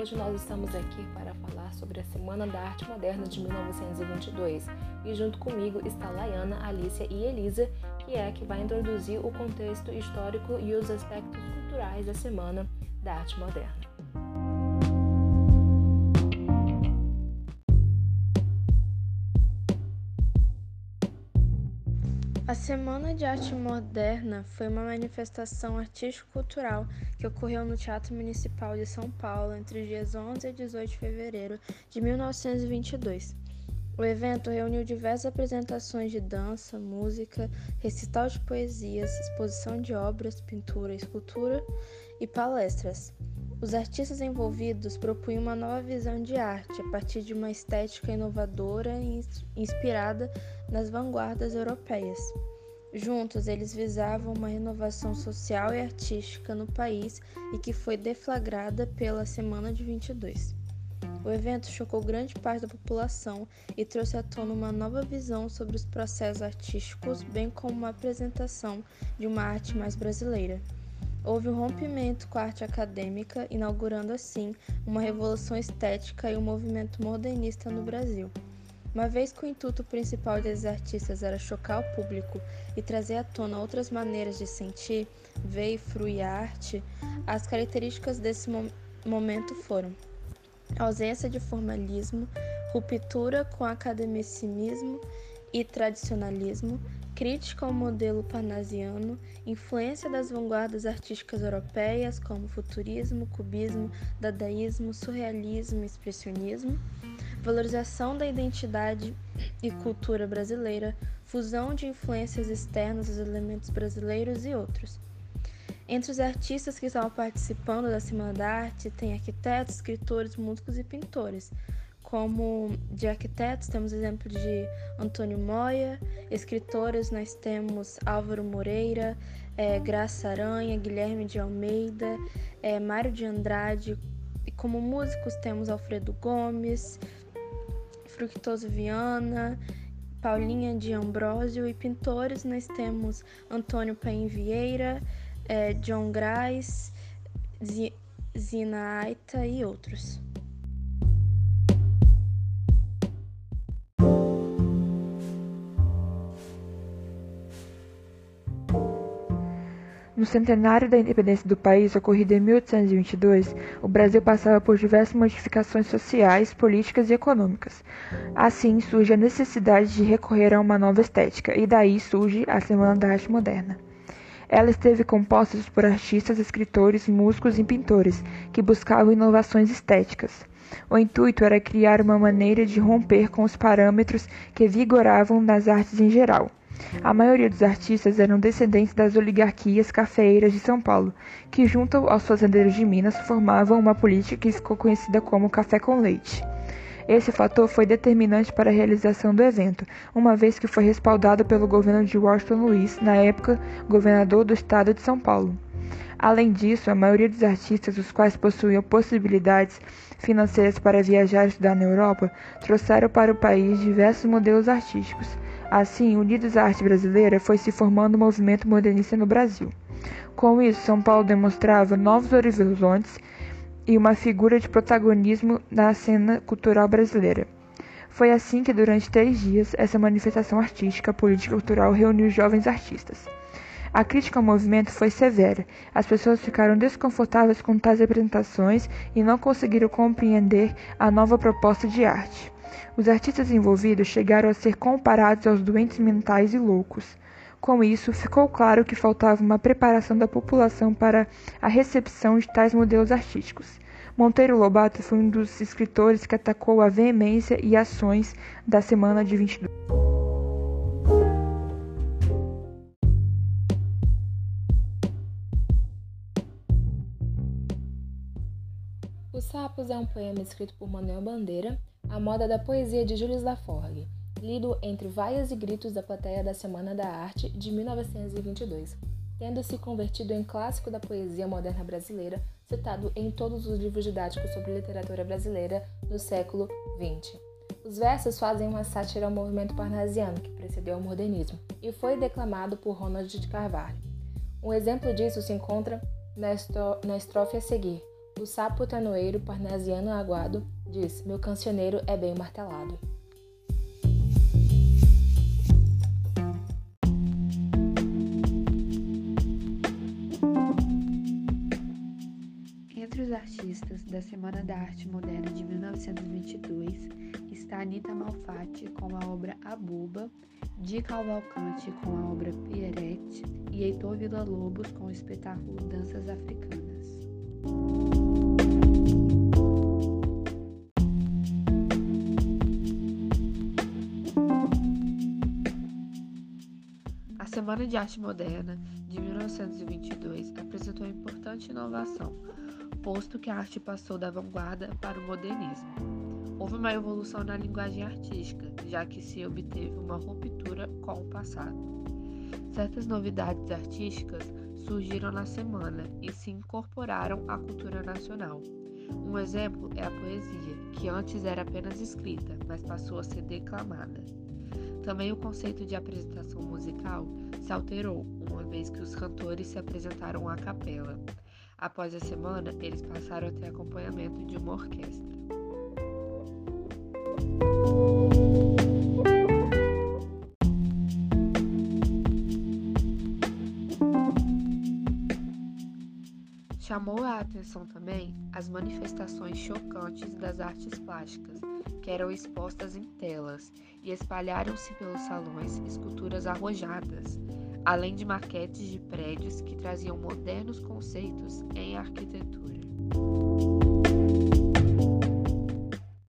Hoje nós estamos aqui para falar sobre a Semana da Arte Moderna de 1922 e junto comigo está Laiana, Alicia e Elisa, que é a que vai introduzir o contexto histórico e os aspectos culturais da Semana da Arte Moderna. A Semana de Arte Moderna foi uma manifestação artístico-cultural que ocorreu no Teatro Municipal de São Paulo entre os dias 11 e 18 de fevereiro de 1922. O evento reuniu diversas apresentações de dança, música, recital de poesias, exposição de obras, pintura, escultura e palestras. Os artistas envolvidos propunham uma nova visão de arte a partir de uma estética inovadora e inspirada nas vanguardas europeias. Juntos, eles visavam uma renovação social e artística no país e que foi deflagrada pela Semana de 22. O evento chocou grande parte da população e trouxe à tona uma nova visão sobre os processos artísticos, bem como uma apresentação de uma arte mais brasileira. Houve um rompimento com a arte acadêmica, inaugurando assim uma revolução estética e um movimento modernista no Brasil. Uma vez que o intuito principal desses artistas era chocar o público e trazer à tona outras maneiras de sentir, ver e fruir a arte, as características desse mo momento foram ausência de formalismo, ruptura com academicismo e tradicionalismo, crítica ao modelo parnasiano, influência das vanguardas artísticas europeias como futurismo, cubismo, dadaísmo, surrealismo e expressionismo, valorização da identidade e cultura brasileira, fusão de influências externas dos elementos brasileiros e outros. Entre os artistas que estavam participando da Semana da Arte tem arquitetos, escritores, músicos e pintores, como de arquitetos, temos exemplo de Antônio Moya, escritores, nós temos Álvaro Moreira, é, Graça Aranha, Guilherme de Almeida, é, Mário de Andrade, e como músicos temos Alfredo Gomes, Fructoso Viana, Paulinha de Ambrósio, e pintores nós temos Antônio Paim Vieira, é, John Grais, Zina Aita e outros. No centenário da independência do país, ocorrido em 1822, o Brasil passava por diversas modificações sociais, políticas e econômicas. Assim, surge a necessidade de recorrer a uma nova estética, e daí surge a Semana da Arte Moderna. Ela esteve composta por artistas, escritores, músicos e pintores que buscavam inovações estéticas. O intuito era criar uma maneira de romper com os parâmetros que vigoravam nas artes em geral a maioria dos artistas eram descendentes das oligarquias cafeeiras de São Paulo, que, junto aos fazendeiros de Minas, formavam uma política que ficou conhecida como café com leite. Esse fator foi determinante para a realização do evento, uma vez que foi respaldado pelo governo de Washington Luiz, na época governador do estado de São Paulo. Além disso, a maioria dos artistas, os quais possuíam possibilidades financeiras para viajar e estudar na Europa, trouxeram para o país diversos modelos artísticos. Assim, unidos à arte brasileira, foi se formando um movimento modernista no Brasil. Com isso, São Paulo demonstrava novos horizontes e uma figura de protagonismo na cena cultural brasileira. Foi assim que, durante três dias, essa manifestação artística, política e cultural reuniu jovens artistas. A crítica ao movimento foi severa. As pessoas ficaram desconfortáveis com tais apresentações e não conseguiram compreender a nova proposta de arte. Os artistas envolvidos chegaram a ser comparados aos doentes mentais e loucos. Com isso, ficou claro que faltava uma preparação da população para a recepção de tais modelos artísticos. Monteiro Lobato foi um dos escritores que atacou a veemência e ações da Semana de 22. Os Sapos é um poema escrito por Manuel Bandeira a Moda da Poesia de Jules Laforgue, lido entre vaias e gritos da plateia da Semana da Arte de 1922, tendo se convertido em clássico da poesia moderna brasileira, citado em todos os livros didáticos sobre literatura brasileira no século XX. Os versos fazem uma sátira ao movimento parnasiano que precedeu o modernismo e foi declamado por Ronald de Carvalho. Um exemplo disso se encontra na, estrofe a seguir, O sapo tanoeiro parnasiano aguado diz: Meu cancioneiro é bem martelado. Entre os artistas da Semana da Arte Moderna de 1922 está Anita Malfatti com a obra Abuba, Di Cavalcante com a obra Pierrette e Heitor Villa-Lobos com o espetáculo Danças Africanas. Semana de Arte Moderna de 1922 apresentou uma importante inovação, posto que a arte passou da vanguarda para o modernismo. Houve uma evolução na linguagem artística, já que se obteve uma ruptura com o passado. Certas novidades artísticas surgiram na semana e se incorporaram à cultura nacional. Um exemplo é a poesia, que antes era apenas escrita, mas passou a ser declamada. Também o conceito de apresentação musical se alterou, uma vez que os cantores se apresentaram à capela. Após a semana, eles passaram a ter acompanhamento de uma orquestra. Chamou a atenção também as manifestações chocantes das artes plásticas, que eram expostas em telas, e espalharam-se pelos salões esculturas arrojadas, além de maquetes de prédios que traziam modernos conceitos em arquitetura.